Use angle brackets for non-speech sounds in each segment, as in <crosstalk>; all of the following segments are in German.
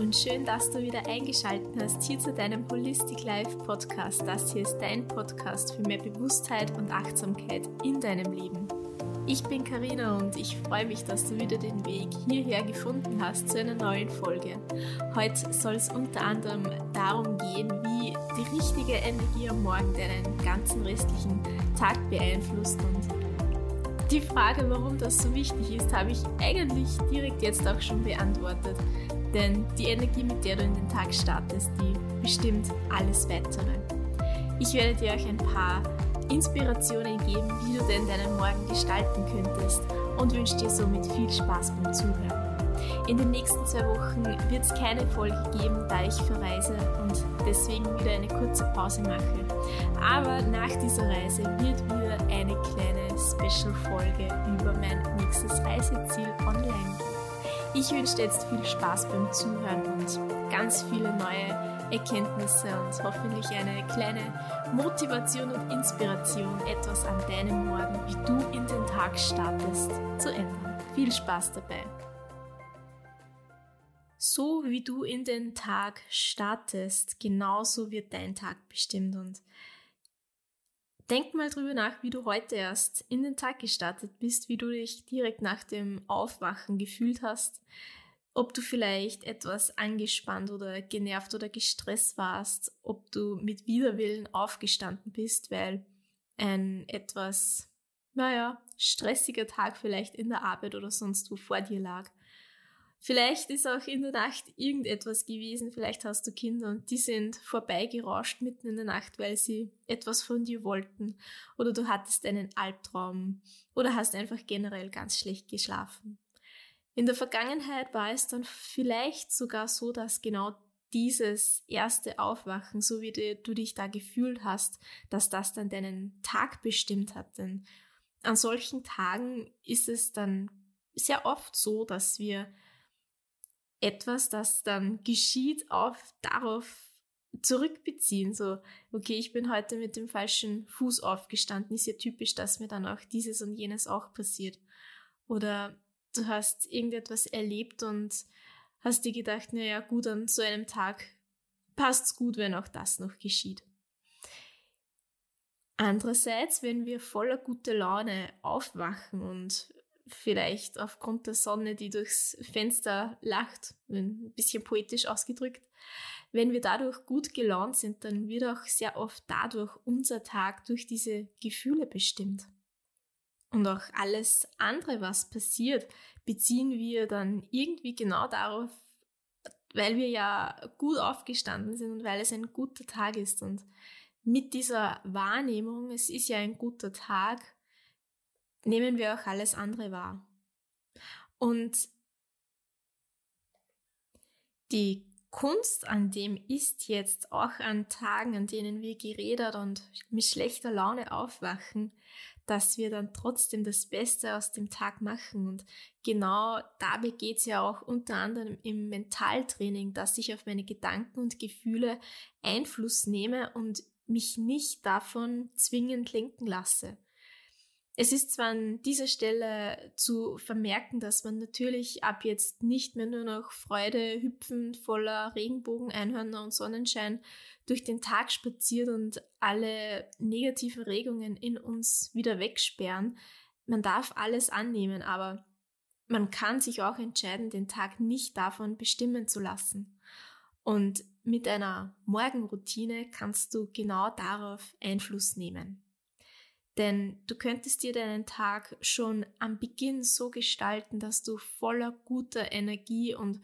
und schön, dass du wieder eingeschaltet hast hier zu deinem Holistic Life Podcast. Das hier ist dein Podcast für mehr Bewusstheit und Achtsamkeit in deinem Leben. Ich bin Karina und ich freue mich, dass du wieder den Weg hierher gefunden hast zu einer neuen Folge. Heute soll es unter anderem darum gehen, wie die richtige Energie am Morgen deinen ganzen restlichen Tag beeinflusst und die Frage, warum das so wichtig ist, habe ich eigentlich direkt jetzt auch schon beantwortet. Denn die Energie, mit der du in den Tag startest, die bestimmt alles Weitere. Ich werde dir auch ein paar Inspirationen geben, wie du denn deinen Morgen gestalten könntest und wünsche dir somit viel Spaß beim Zuhören. In den nächsten zwei Wochen wird es keine Folge geben, da ich verreise und deswegen wieder eine kurze Pause mache. Aber nach dieser Reise wird wieder eine kleine Special-Folge über mein nächstes Reiseziel online gehen. Ich wünsche dir jetzt viel Spaß beim Zuhören und ganz viele neue Erkenntnisse und hoffentlich eine kleine Motivation und Inspiration, etwas an deinem Morgen, wie du in den Tag startest, zu ändern. Viel Spaß dabei! So wie du in den Tag startest, genauso wird dein Tag bestimmt und Denk mal drüber nach, wie du heute erst in den Tag gestartet bist, wie du dich direkt nach dem Aufwachen gefühlt hast, ob du vielleicht etwas angespannt oder genervt oder gestresst warst, ob du mit Widerwillen aufgestanden bist, weil ein etwas, naja, stressiger Tag vielleicht in der Arbeit oder sonst wo vor dir lag. Vielleicht ist auch in der Nacht irgendetwas gewesen, vielleicht hast du Kinder und die sind vorbeigerauscht mitten in der Nacht, weil sie etwas von dir wollten oder du hattest einen Albtraum oder hast einfach generell ganz schlecht geschlafen. In der Vergangenheit war es dann vielleicht sogar so, dass genau dieses erste Aufwachen, so wie du dich da gefühlt hast, dass das dann deinen Tag bestimmt hat. Denn an solchen Tagen ist es dann sehr oft so, dass wir etwas, das dann geschieht, auf darauf zurückbeziehen. So, okay, ich bin heute mit dem falschen Fuß aufgestanden. Ist ja typisch, dass mir dann auch dieses und jenes auch passiert. Oder du hast irgendetwas erlebt und hast dir gedacht, naja, gut, an so einem Tag passt's gut, wenn auch das noch geschieht. Andererseits, wenn wir voller gute Laune aufwachen und vielleicht aufgrund der Sonne, die durchs Fenster lacht, ein bisschen poetisch ausgedrückt. Wenn wir dadurch gut gelaunt sind, dann wird auch sehr oft dadurch unser Tag durch diese Gefühle bestimmt. Und auch alles andere, was passiert, beziehen wir dann irgendwie genau darauf, weil wir ja gut aufgestanden sind und weil es ein guter Tag ist. Und mit dieser Wahrnehmung, es ist ja ein guter Tag, nehmen wir auch alles andere wahr. Und die Kunst an dem ist jetzt auch an Tagen, an denen wir geredet und mit schlechter Laune aufwachen, dass wir dann trotzdem das Beste aus dem Tag machen. Und genau dabei geht es ja auch unter anderem im Mentaltraining, dass ich auf meine Gedanken und Gefühle Einfluss nehme und mich nicht davon zwingend lenken lasse. Es ist zwar an dieser Stelle zu vermerken, dass man natürlich ab jetzt nicht mehr nur noch Freude hüpfend voller Regenbogen, Einhörner und Sonnenschein durch den Tag spaziert und alle negativen Regungen in uns wieder wegsperren. Man darf alles annehmen, aber man kann sich auch entscheiden, den Tag nicht davon bestimmen zu lassen. Und mit einer Morgenroutine kannst du genau darauf Einfluss nehmen. Denn du könntest dir deinen Tag schon am Beginn so gestalten, dass du voller guter Energie und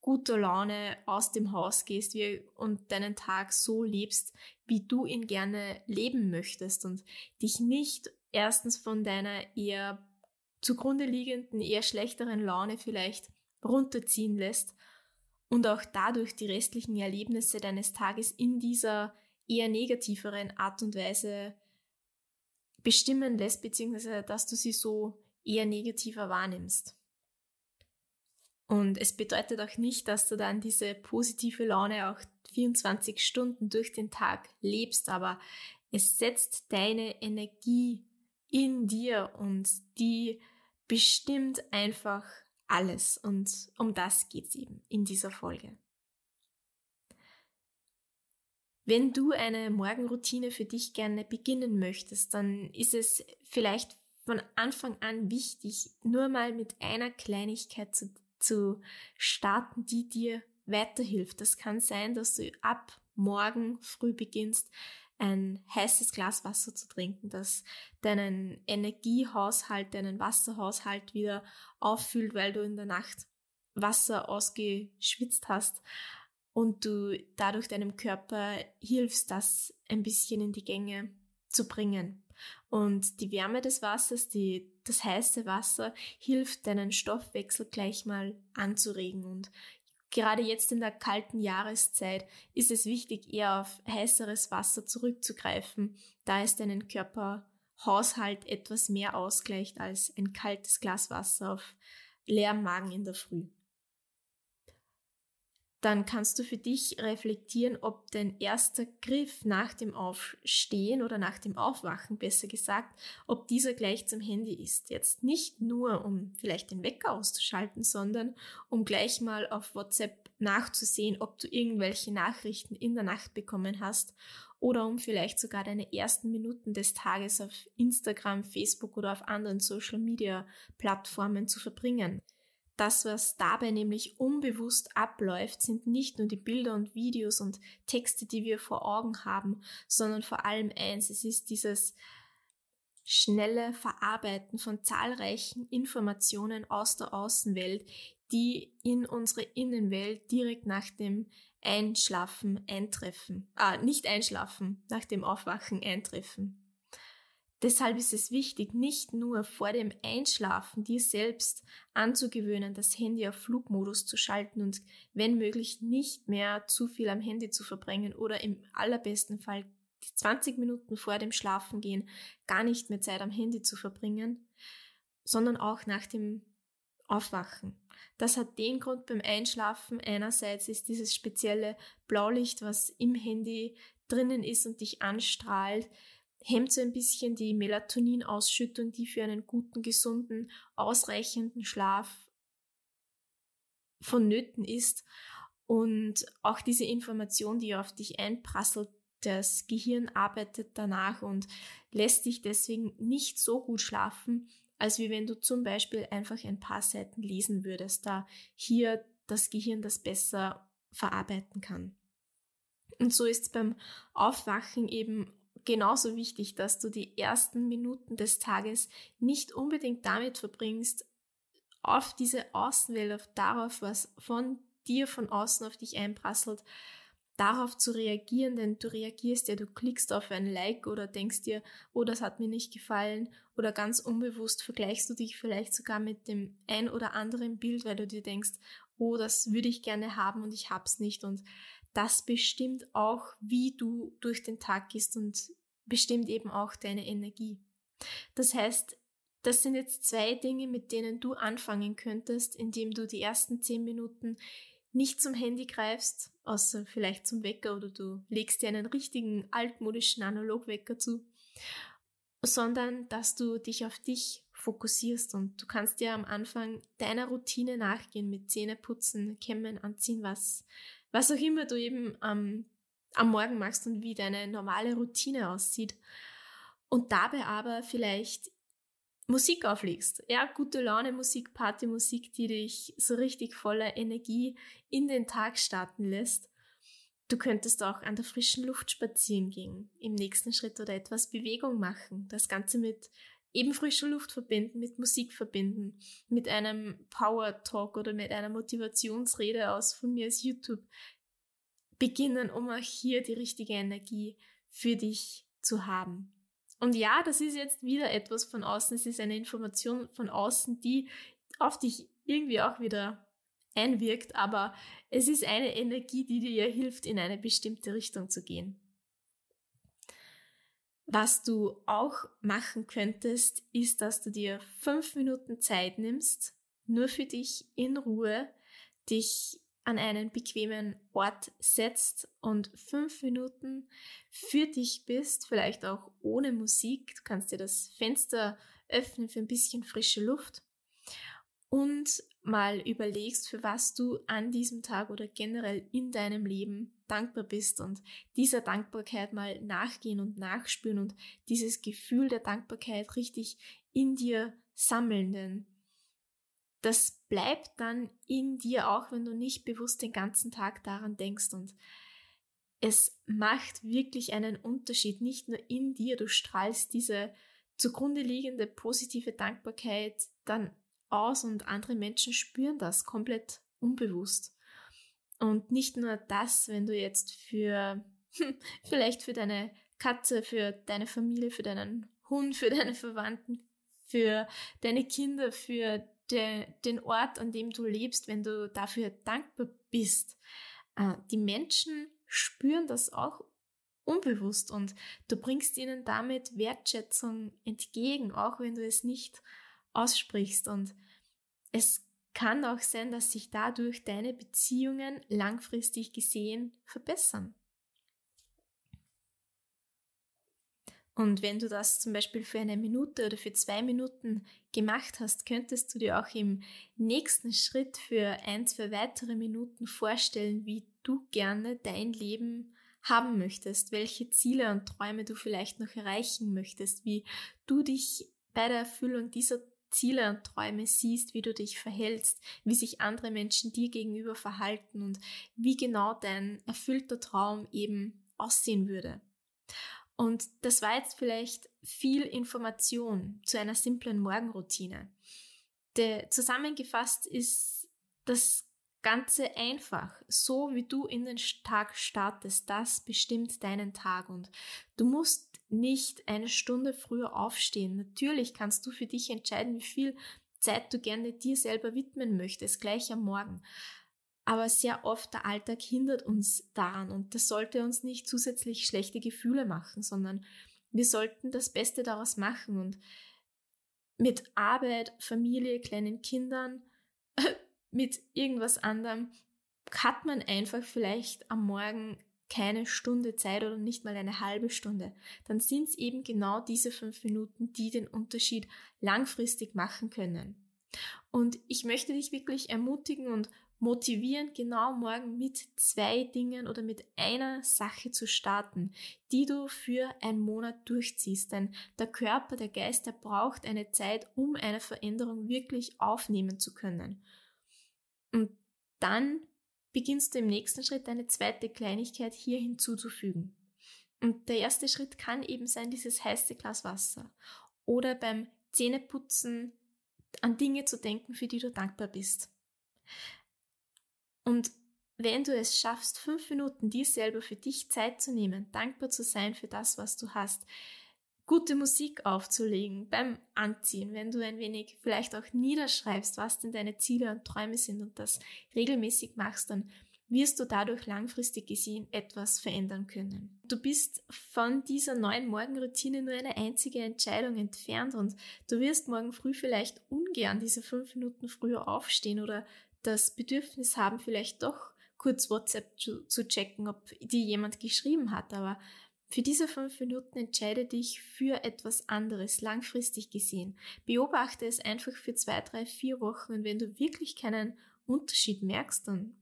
guter Laune aus dem Haus gehst und deinen Tag so lebst, wie du ihn gerne leben möchtest und dich nicht erstens von deiner eher zugrunde liegenden, eher schlechteren Laune vielleicht runterziehen lässt und auch dadurch die restlichen Erlebnisse deines Tages in dieser eher negativeren Art und Weise bestimmen lässt, beziehungsweise dass du sie so eher negativer wahrnimmst. Und es bedeutet auch nicht, dass du dann diese positive Laune auch 24 Stunden durch den Tag lebst, aber es setzt deine Energie in dir und die bestimmt einfach alles. Und um das geht's eben in dieser Folge. Wenn du eine Morgenroutine für dich gerne beginnen möchtest, dann ist es vielleicht von Anfang an wichtig, nur mal mit einer Kleinigkeit zu, zu starten, die dir weiterhilft. Das kann sein, dass du ab morgen früh beginnst, ein heißes Glas Wasser zu trinken, das deinen Energiehaushalt, deinen Wasserhaushalt wieder auffüllt, weil du in der Nacht Wasser ausgeschwitzt hast und du dadurch deinem Körper hilfst, das ein bisschen in die Gänge zu bringen. Und die Wärme des Wassers, die, das heiße Wasser, hilft deinen Stoffwechsel gleich mal anzuregen und Gerade jetzt in der kalten Jahreszeit ist es wichtig, eher auf heißeres Wasser zurückzugreifen, da es deinen Körperhaushalt etwas mehr ausgleicht als ein kaltes Glas Wasser auf leerem Magen in der Früh dann kannst du für dich reflektieren, ob dein erster Griff nach dem Aufstehen oder nach dem Aufwachen, besser gesagt, ob dieser gleich zum Handy ist. Jetzt nicht nur, um vielleicht den Wecker auszuschalten, sondern um gleich mal auf WhatsApp nachzusehen, ob du irgendwelche Nachrichten in der Nacht bekommen hast oder um vielleicht sogar deine ersten Minuten des Tages auf Instagram, Facebook oder auf anderen Social-Media-Plattformen zu verbringen. Das, was dabei nämlich unbewusst abläuft, sind nicht nur die Bilder und Videos und Texte, die wir vor Augen haben, sondern vor allem eins, es ist dieses schnelle Verarbeiten von zahlreichen Informationen aus der Außenwelt, die in unsere Innenwelt direkt nach dem Einschlafen eintreffen. Ah, nicht einschlafen, nach dem Aufwachen eintreffen. Deshalb ist es wichtig, nicht nur vor dem Einschlafen dir selbst anzugewöhnen, das Handy auf Flugmodus zu schalten und wenn möglich nicht mehr zu viel am Handy zu verbringen oder im allerbesten Fall die 20 Minuten vor dem Schlafengehen gar nicht mehr Zeit am Handy zu verbringen, sondern auch nach dem Aufwachen. Das hat den Grund beim Einschlafen. Einerseits ist dieses spezielle Blaulicht, was im Handy drinnen ist und dich anstrahlt, hemmt so ein bisschen die Melatoninausschüttung, die für einen guten, gesunden, ausreichenden Schlaf vonnöten ist. Und auch diese Information, die auf dich einprasselt, das Gehirn arbeitet danach und lässt dich deswegen nicht so gut schlafen, als wie wenn du zum Beispiel einfach ein paar Seiten lesen würdest, da hier das Gehirn das besser verarbeiten kann. Und so ist es beim Aufwachen eben genauso wichtig, dass du die ersten Minuten des Tages nicht unbedingt damit verbringst, auf diese Außenwelt, auf darauf, was von dir von außen auf dich einprasselt, darauf zu reagieren, denn du reagierst ja, du klickst auf ein Like oder denkst dir, oh, das hat mir nicht gefallen oder ganz unbewusst vergleichst du dich vielleicht sogar mit dem ein oder anderen Bild, weil du dir denkst, oh, das würde ich gerne haben und ich hab's nicht und das bestimmt auch, wie du durch den Tag gehst und bestimmt eben auch deine Energie. Das heißt, das sind jetzt zwei Dinge, mit denen du anfangen könntest, indem du die ersten zehn Minuten nicht zum Handy greifst, außer vielleicht zum Wecker oder du legst dir einen richtigen altmodischen Analogwecker zu, sondern dass du dich auf dich fokussierst und du kannst dir am Anfang deiner Routine nachgehen mit Zähneputzen, Kämmen, Anziehen, was was auch immer du eben ähm, am Morgen machst und wie deine normale Routine aussieht. Und dabei aber vielleicht Musik auflegst. Ja, gute Laune Musik, Partymusik, die dich so richtig voller Energie in den Tag starten lässt. Du könntest auch an der frischen Luft spazieren gehen, im nächsten Schritt oder etwas Bewegung machen. Das Ganze mit eben frischer Luft verbinden, mit Musik verbinden, mit einem Power Talk oder mit einer Motivationsrede aus von mir als YouTube beginnen, um auch hier die richtige Energie für dich zu haben. Und ja, das ist jetzt wieder etwas von außen, es ist eine Information von außen, die auf dich irgendwie auch wieder einwirkt, aber es ist eine Energie, die dir hilft, in eine bestimmte Richtung zu gehen. Was du auch machen könntest, ist, dass du dir fünf Minuten Zeit nimmst, nur für dich in Ruhe, dich an einen bequemen Ort setzt und fünf Minuten für dich bist, vielleicht auch ohne Musik. Du kannst dir das Fenster öffnen für ein bisschen frische Luft und mal überlegst, für was du an diesem Tag oder generell in deinem Leben dankbar bist und dieser Dankbarkeit mal nachgehen und nachspüren und dieses Gefühl der Dankbarkeit richtig in dir sammeln, denn das bleibt dann in dir, auch wenn du nicht bewusst den ganzen Tag daran denkst und es macht wirklich einen Unterschied, nicht nur in dir, du strahlst diese zugrunde liegende positive Dankbarkeit dann aus und andere Menschen spüren das komplett unbewusst. Und nicht nur das, wenn du jetzt für, <laughs> vielleicht für deine Katze, für deine Familie, für deinen Hund, für deine Verwandten, für deine Kinder, für de, den Ort, an dem du lebst, wenn du dafür dankbar bist. Äh, die Menschen spüren das auch unbewusst und du bringst ihnen damit Wertschätzung entgegen, auch wenn du es nicht aussprichst. Und es kann auch sein, dass sich dadurch deine Beziehungen langfristig gesehen verbessern. Und wenn du das zum Beispiel für eine Minute oder für zwei Minuten gemacht hast, könntest du dir auch im nächsten Schritt für ein, zwei weitere Minuten vorstellen, wie du gerne dein Leben haben möchtest, welche Ziele und Träume du vielleicht noch erreichen möchtest, wie du dich bei der Erfüllung dieser Ziele und Träume siehst, wie du dich verhältst, wie sich andere Menschen dir gegenüber verhalten und wie genau dein erfüllter Traum eben aussehen würde. Und das war jetzt vielleicht viel Information zu einer simplen Morgenroutine. Der, zusammengefasst ist das Ganze einfach. So wie du in den Tag startest, das bestimmt deinen Tag und du musst nicht eine Stunde früher aufstehen. Natürlich kannst du für dich entscheiden, wie viel Zeit du gerne dir selber widmen möchtest, gleich am Morgen. Aber sehr oft der Alltag hindert uns daran und das sollte uns nicht zusätzlich schlechte Gefühle machen, sondern wir sollten das Beste daraus machen und mit Arbeit, Familie, kleinen Kindern, <laughs> mit irgendwas anderem hat man einfach vielleicht am Morgen keine Stunde Zeit oder nicht mal eine halbe Stunde, dann sind es eben genau diese fünf Minuten, die den Unterschied langfristig machen können. Und ich möchte dich wirklich ermutigen und motivieren, genau morgen mit zwei Dingen oder mit einer Sache zu starten, die du für einen Monat durchziehst. Denn der Körper, der Geist, der braucht eine Zeit, um eine Veränderung wirklich aufnehmen zu können. Und dann beginnst du im nächsten Schritt eine zweite Kleinigkeit hier hinzuzufügen. Und der erste Schritt kann eben sein, dieses heiße Glas Wasser. Oder beim Zähneputzen an Dinge zu denken, für die du dankbar bist. Und wenn du es schaffst, fünf Minuten dir selber für dich Zeit zu nehmen, dankbar zu sein für das, was du hast, gute Musik aufzulegen beim Anziehen, wenn du ein wenig vielleicht auch niederschreibst, was denn deine Ziele und Träume sind und das regelmäßig machst, dann wirst du dadurch langfristig gesehen etwas verändern können. Du bist von dieser neuen Morgenroutine nur eine einzige Entscheidung entfernt und du wirst morgen früh vielleicht ungern diese fünf Minuten früher aufstehen oder das Bedürfnis haben, vielleicht doch kurz WhatsApp zu, zu checken, ob dir jemand geschrieben hat, aber für diese fünf Minuten entscheide dich für etwas anderes, langfristig gesehen. Beobachte es einfach für zwei, drei, vier Wochen und wenn du wirklich keinen Unterschied merkst, dann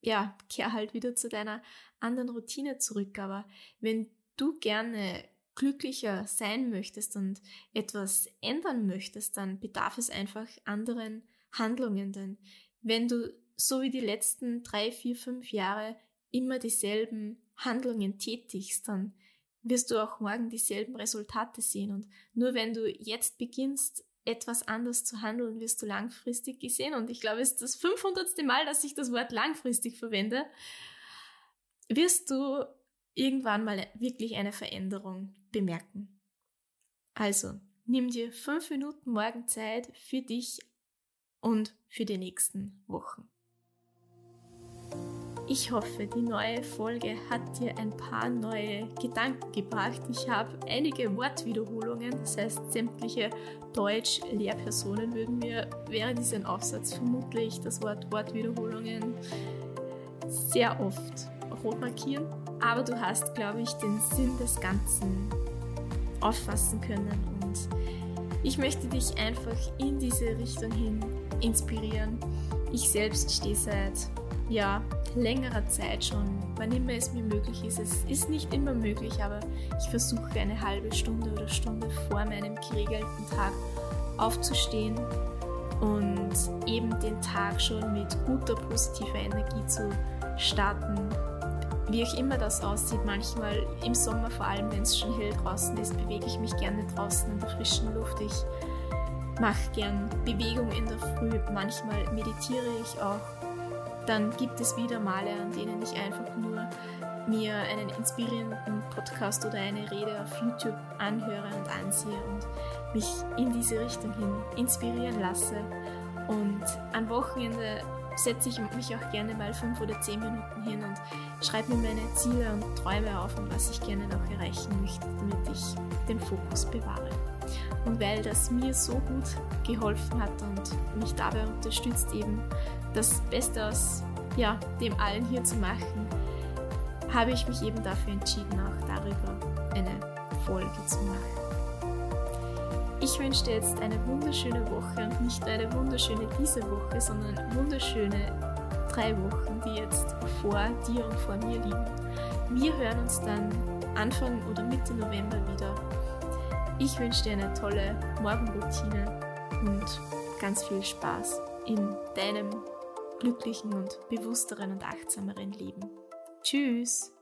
ja, kehr halt wieder zu deiner anderen Routine zurück. Aber wenn du gerne glücklicher sein möchtest und etwas ändern möchtest, dann bedarf es einfach anderen Handlungen. Denn wenn du so wie die letzten drei, vier, fünf Jahre immer dieselben Handlungen tätigst, dann wirst du auch morgen dieselben Resultate sehen. Und nur wenn du jetzt beginnst, etwas anders zu handeln, wirst du langfristig gesehen. Und ich glaube, es ist das 500. Mal, dass ich das Wort langfristig verwende, wirst du irgendwann mal wirklich eine Veränderung bemerken. Also, nimm dir fünf Minuten morgen Zeit für dich und für die nächsten Wochen. Ich hoffe, die neue Folge hat dir ein paar neue Gedanken gebracht. Ich habe einige Wortwiederholungen, das heißt, sämtliche Deutsch-Lehrpersonen würden mir während diesem Aufsatz vermutlich das Wort Wortwiederholungen sehr oft rot markieren. Aber du hast, glaube ich, den Sinn des Ganzen auffassen können und ich möchte dich einfach in diese Richtung hin inspirieren Ich selbst stehe seit ja, längerer Zeit schon, wann immer es mir möglich ist. Es ist nicht immer möglich, aber ich versuche eine halbe Stunde oder Stunde vor meinem geregelten Tag aufzustehen und eben den Tag schon mit guter, positiver Energie zu starten. Wie auch immer das aussieht, manchmal im Sommer, vor allem wenn es schon hell draußen ist, bewege ich mich gerne draußen in der frischen Luft. Ich mache gern Bewegung in der Früh, manchmal meditiere ich auch. Dann gibt es wieder Male, an denen ich einfach nur mir einen inspirierenden Podcast oder eine Rede auf YouTube anhöre und ansehe und mich in diese Richtung hin inspirieren lasse. Und am Wochenende setze ich mich auch gerne mal fünf oder zehn Minuten hin und schreibe mir meine Ziele und Träume auf und was ich gerne noch erreichen möchte, damit ich den Fokus bewahre. Und weil das mir so gut geholfen hat und mich dabei unterstützt, eben das Beste aus ja, dem allen hier zu machen, habe ich mich eben dafür entschieden, auch darüber eine Folge zu machen. Ich wünsche dir jetzt eine wunderschöne Woche und nicht nur eine wunderschöne diese Woche, sondern wunderschöne drei Wochen, die jetzt vor dir und vor mir liegen. Wir hören uns dann Anfang oder Mitte November wieder. Ich wünsche dir eine tolle Morgenroutine und ganz viel Spaß in deinem glücklichen und bewussteren und achtsameren Leben. Tschüss!